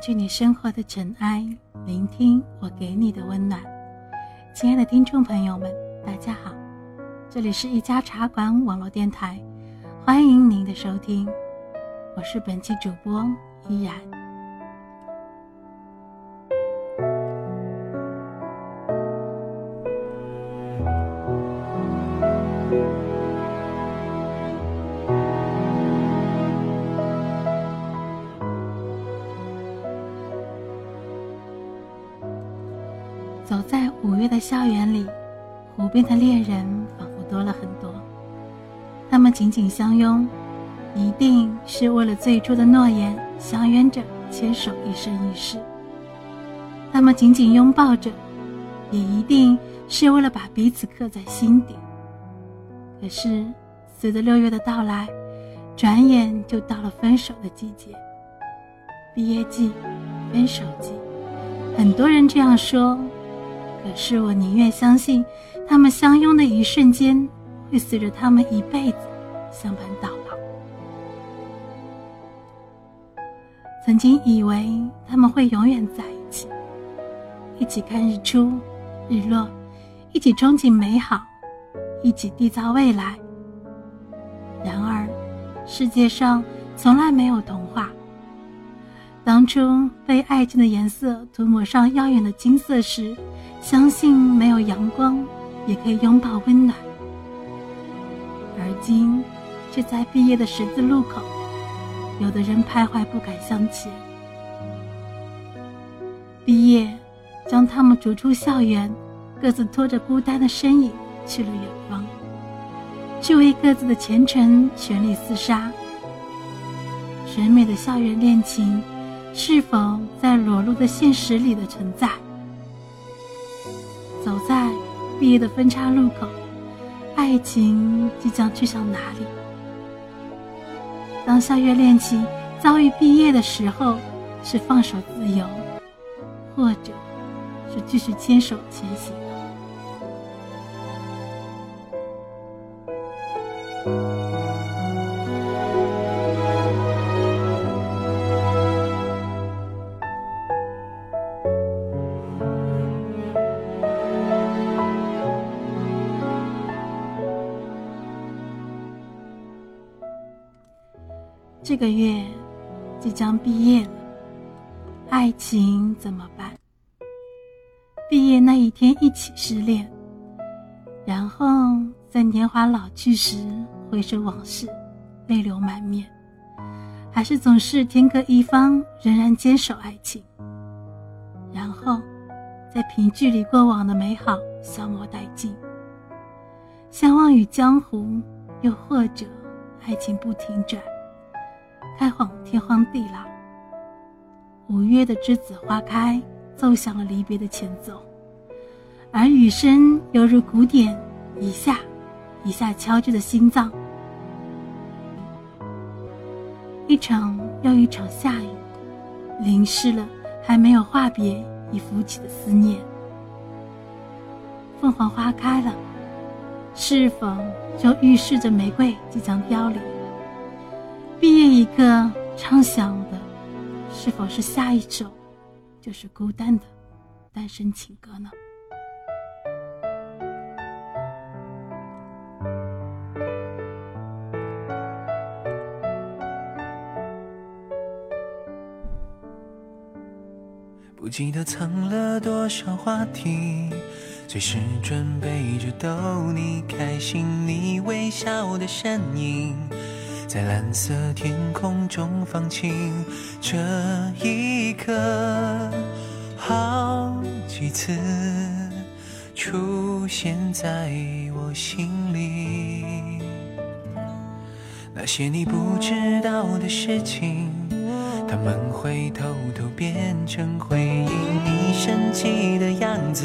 去你生活的尘埃，聆听我给你的温暖。亲爱的听众朋友们，大家好，这里是一家茶馆网络电台，欢迎您的收听，我是本期主播依然。走在五月的校园里，湖边的恋人仿佛多了很多。他们紧紧相拥，一定是为了最初的诺言相约着牵手一生一世。他们紧紧拥抱着，也一定是为了把彼此刻在心底。可是，随着六月的到来，转眼就到了分手的季节。毕业季，分手季，很多人这样说。可是我宁愿相信，他们相拥的一瞬间，会随着他们一辈子相伴到老。曾经以为他们会永远在一起，一起看日出、日落，一起憧憬美好，一起缔造未来。然而，世界上从来没有童话。当初被爱情的颜色涂抹上耀眼的金色时，相信没有阳光也可以拥抱温暖。而今，却在毕业的十字路口，有的人徘徊不敢向前。毕业，将他们逐出校园，各自拖着孤单的身影去了远方，去为各自的前程全力厮杀。甜美的校园恋情。是否在裸露的现实里的存在？走在毕业的分岔路口，爱情即将去向哪里？当校园恋情遭遇毕业的时候，是放手自由，或者是继续牵手前行？这个月即将毕业了，爱情怎么办？毕业那一天一起失恋，然后在年华老去时回首往事，泪流满面，还是总是天各一方，仍然坚守爱情。然后在凭距离过往的美好消磨殆尽，相忘于江湖，又或者爱情不停转。开往天荒地老。五月的栀子花开，奏响了离别的前奏，而雨声犹如鼓点，一下一下敲着的心脏。一场又一场下雨，淋湿了还没有话别已浮起的思念。凤凰花开了，是否就预示着玫瑰即将凋零？一个畅想的，是否是下一首，就是孤单的单身情歌呢？不记得藏了多少话题，随时准备着逗你开心，你微笑的身影。在蓝色天空中放晴，这一刻好几次出现在我心里。那些你不知道的事情，他们会偷偷变成回忆。你生气的样子，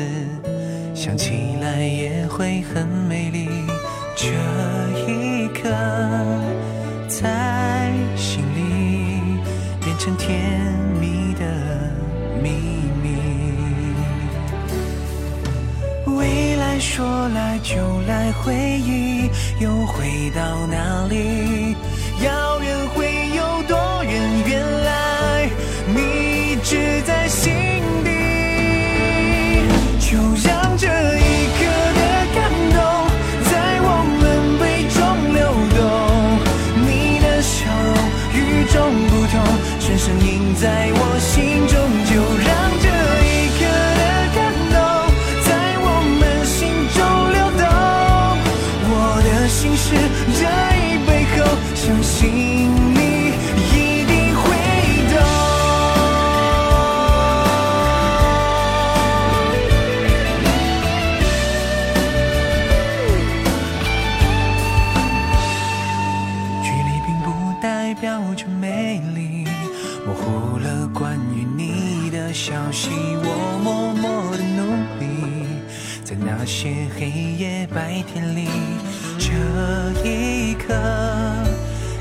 想起来也会很美丽。这一刻。在心里变成甜蜜的秘密。未来说来就来，回忆又回到哪里？遥远回忆代表着美丽，模糊了关于你的消息。我默默的努力，在那些黑夜白天里，这一刻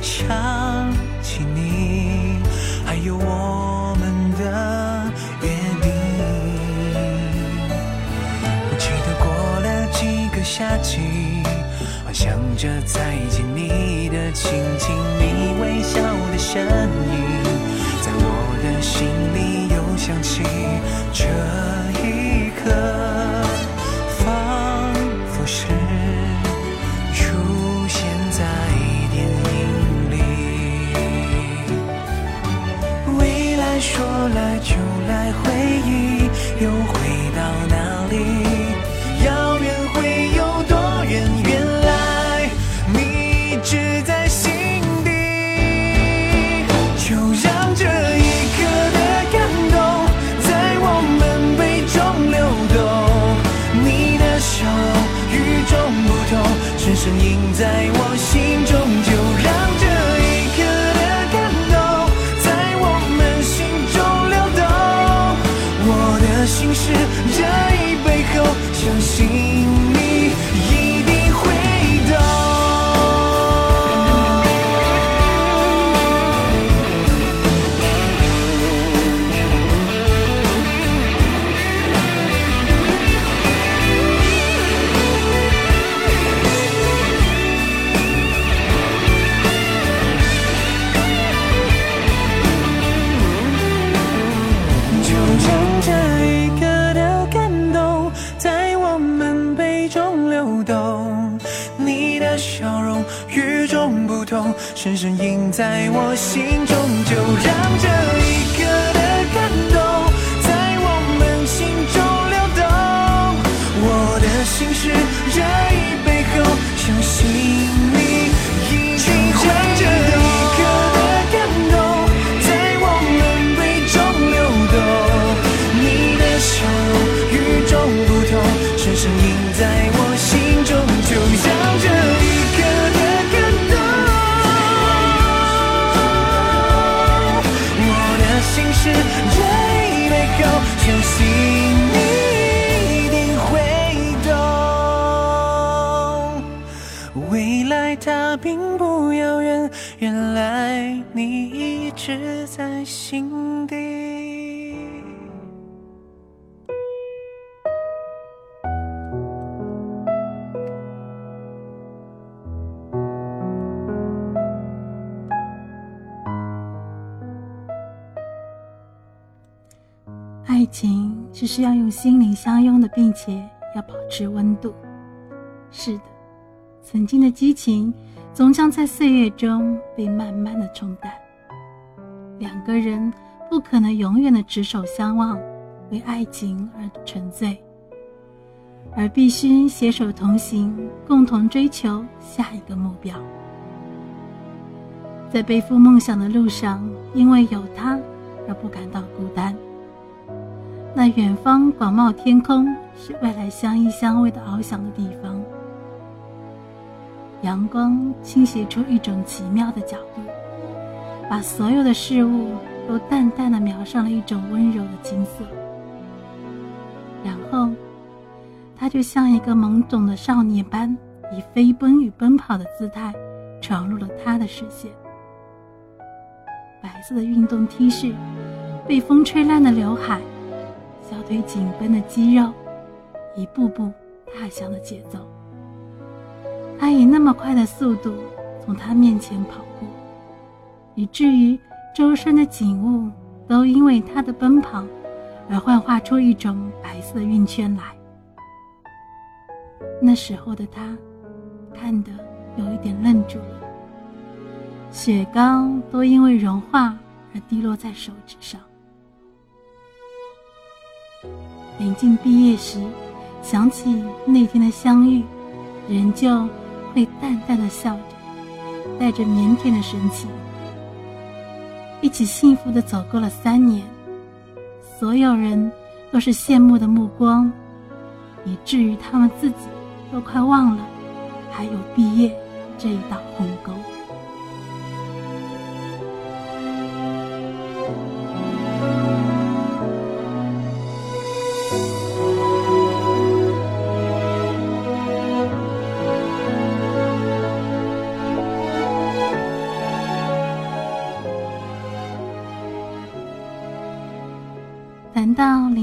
想起你，还有我们的约定。我记得过了几个夏季，想着再见你的情景，你微笑的身影，在我的心里又响起。这深深印在我心中。就让这心事这一杯后，相信你一定会懂。未来它并不遥远，原来你一直在心底。是要用心灵相拥的，并且要保持温度。是的，曾经的激情总将在岁月中被慢慢的冲淡。两个人不可能永远的执手相望，为爱情而沉醉，而必须携手同行，共同追求下一个目标。在背负梦想的路上，因为有他而不感到孤单。那远方广袤天空是未来相依相偎的翱翔的地方。阳光倾斜出一种奇妙的角度，把所有的事物都淡淡的描上了一种温柔的金色。然后，他就像一个懵懂的少年般，以飞奔与奔跑的姿态闯入了他的视线。白色的运动 T 恤，被风吹烂的刘海。小腿紧绷的肌肉，一步步踏响的节奏。他以那么快的速度从他面前跑过，以至于周身的景物都因为他的奔跑而幻化出一种白色的晕圈来。那时候的他，看得有一点愣住了。雪糕都因为融化而滴落在手指上。临近毕业时，想起那天的相遇，仍旧会淡淡的笑着，带着腼腆的神情。一起幸福的走过了三年，所有人都是羡慕的目光，以至于他们自己都快忘了还有毕业这一道鸿沟。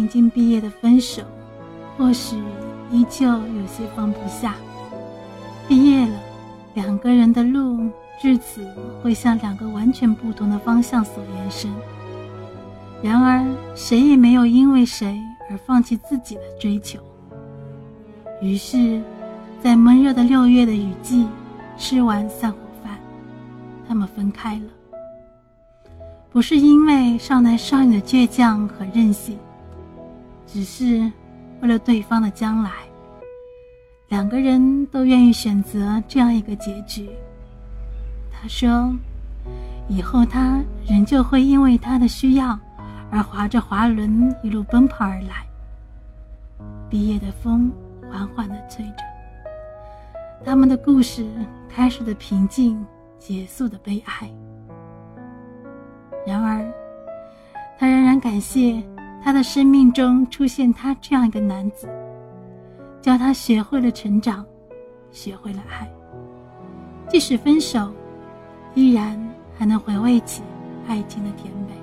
临近毕业的分手，或许依旧有些放不下。毕业了，两个人的路至此会向两个完全不同的方向所延伸。然而，谁也没有因为谁而放弃自己的追求。于是，在闷热的六月的雨季，吃完散伙饭，他们分开了。不是因为少男少女的倔强和任性，只是为了对方的将来。两个人都愿意选择这样一个结局。他说：“以后他仍旧会因为他的需要而划着滑轮一路奔跑而来。”毕业的风缓缓地吹着，他们的故事开始的平静，结束的悲哀。然而，他仍然感谢他的生命中出现他这样一个男子，教他学会了成长，学会了爱。即使分手，依然还能回味起爱情的甜美。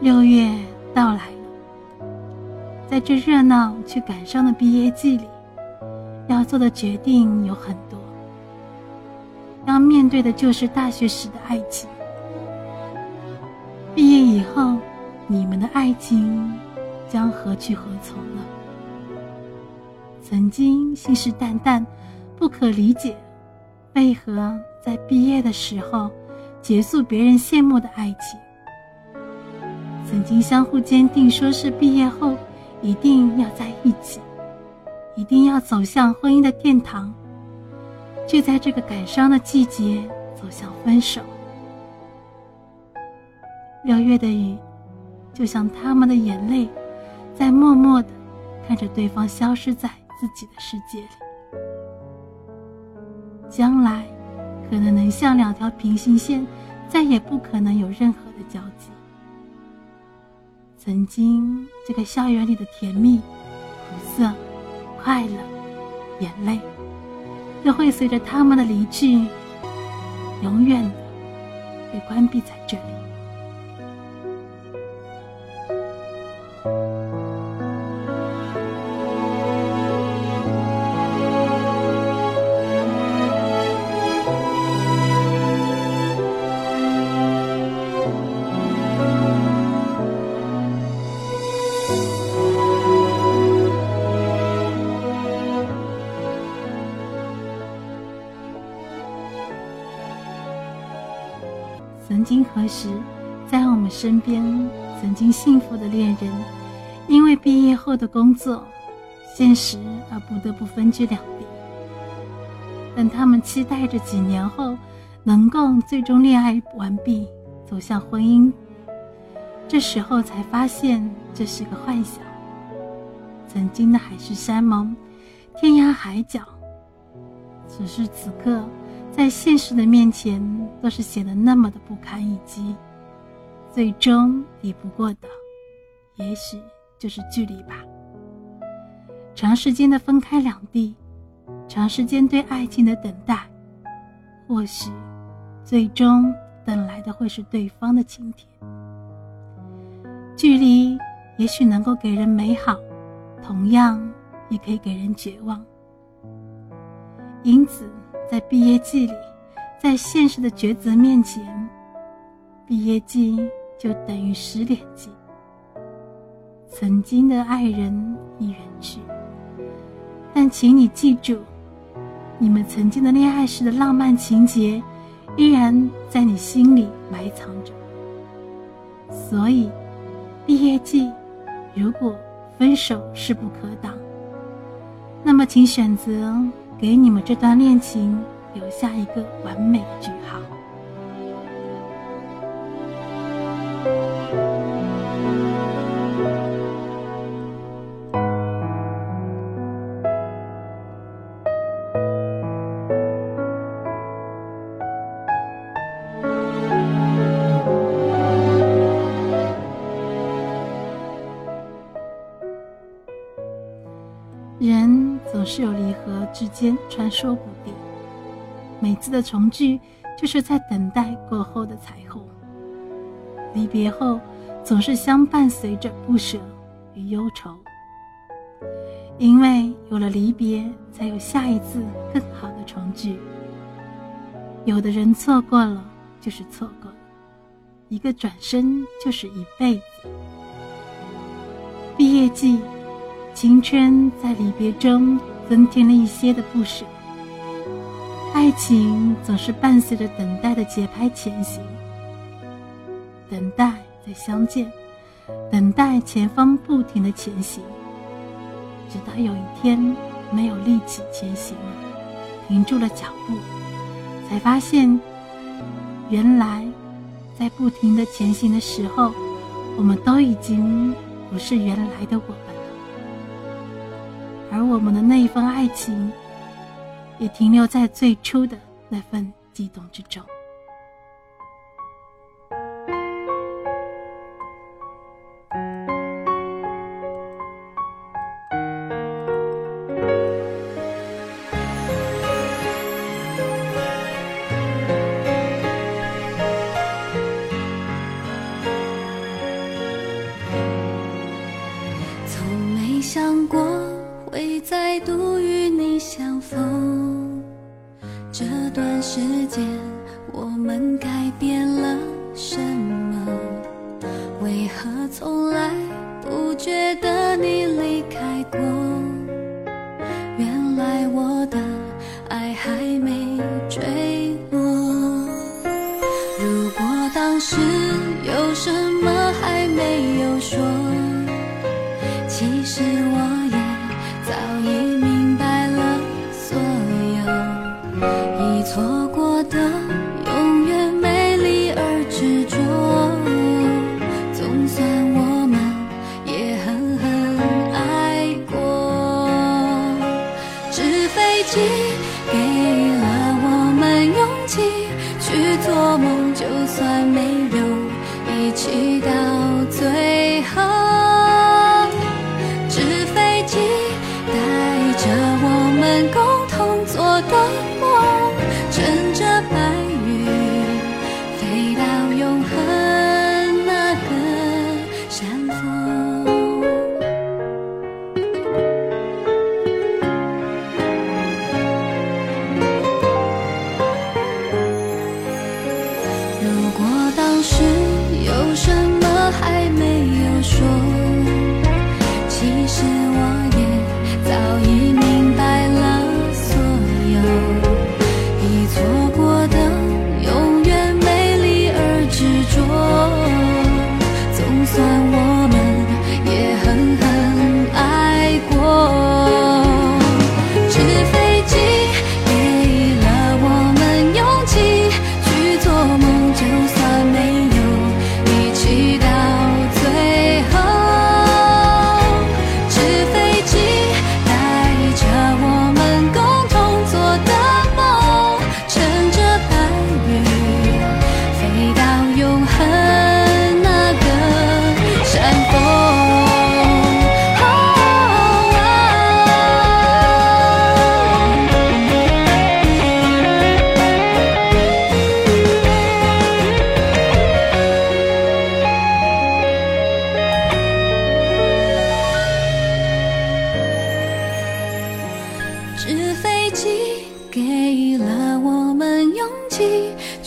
六月到来了，在这热闹却感伤的毕业季里，要做的决定有很多。要面对的就是大学时的爱情。毕业以后，你们的爱情将何去何从呢？曾经信誓旦旦、不可理解，为何在毕业的时候结束别人羡慕的爱情？曾经相互坚定，说是毕业后一定要在一起，一定要走向婚姻的殿堂。就在这个感伤的季节，走向分手。六月的雨，就像他们的眼泪，在默默的看着对方消失在自己的世界里。将来，可能能像两条平行线，再也不可能有任何的交集。曾经这个校园里的甜蜜、苦涩、快乐、眼泪。都会随着他们的离去，永远的被关闭在这里。后的工作、现实而不得不分居两地。但他们期待着几年后能够最终恋爱完毕，走向婚姻。这时候才发现这是个幻想。曾经的海誓山盟，天涯海角，此时此刻。在现实的面前，都是显得那么的不堪一击。最终抵不过的，也许就是距离吧。长时间的分开两地，长时间对爱情的等待，或许最终等来的会是对方的晴天。距离也许能够给人美好，同样也可以给人绝望。因此。在毕业季里，在现实的抉择面前，毕业季就等于失恋季。曾经的爱人已远去，但请你记住，你们曾经的恋爱时的浪漫情节，依然在你心里埋藏着。所以，毕业季，如果分手势不可挡，那么请选择给你们这段恋情留下一个完美的句号。说不定，每次的重聚就是在等待过后的彩虹。离别后，总是相伴随着不舍与忧愁，因为有了离别，才有下一次更好的重聚。有的人错过了就是错过了，一个转身就是一辈子。毕业季。青春在离别中增添了一些的不舍，爱情总是伴随着等待的节拍前行，等待再相见，等待前方不停的前行，直到有一天没有力气前行了，停住了脚步，才发现，原来在不停的前行的时候，我们都已经不是原来的我们了。而我们的那一份爱情，也停留在最初的那份激动之中。从没想过会再度与你相逢，这段时间我们改变了什么？为何从来不觉得你离开过？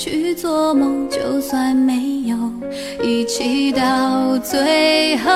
去做梦就算没有一起到最后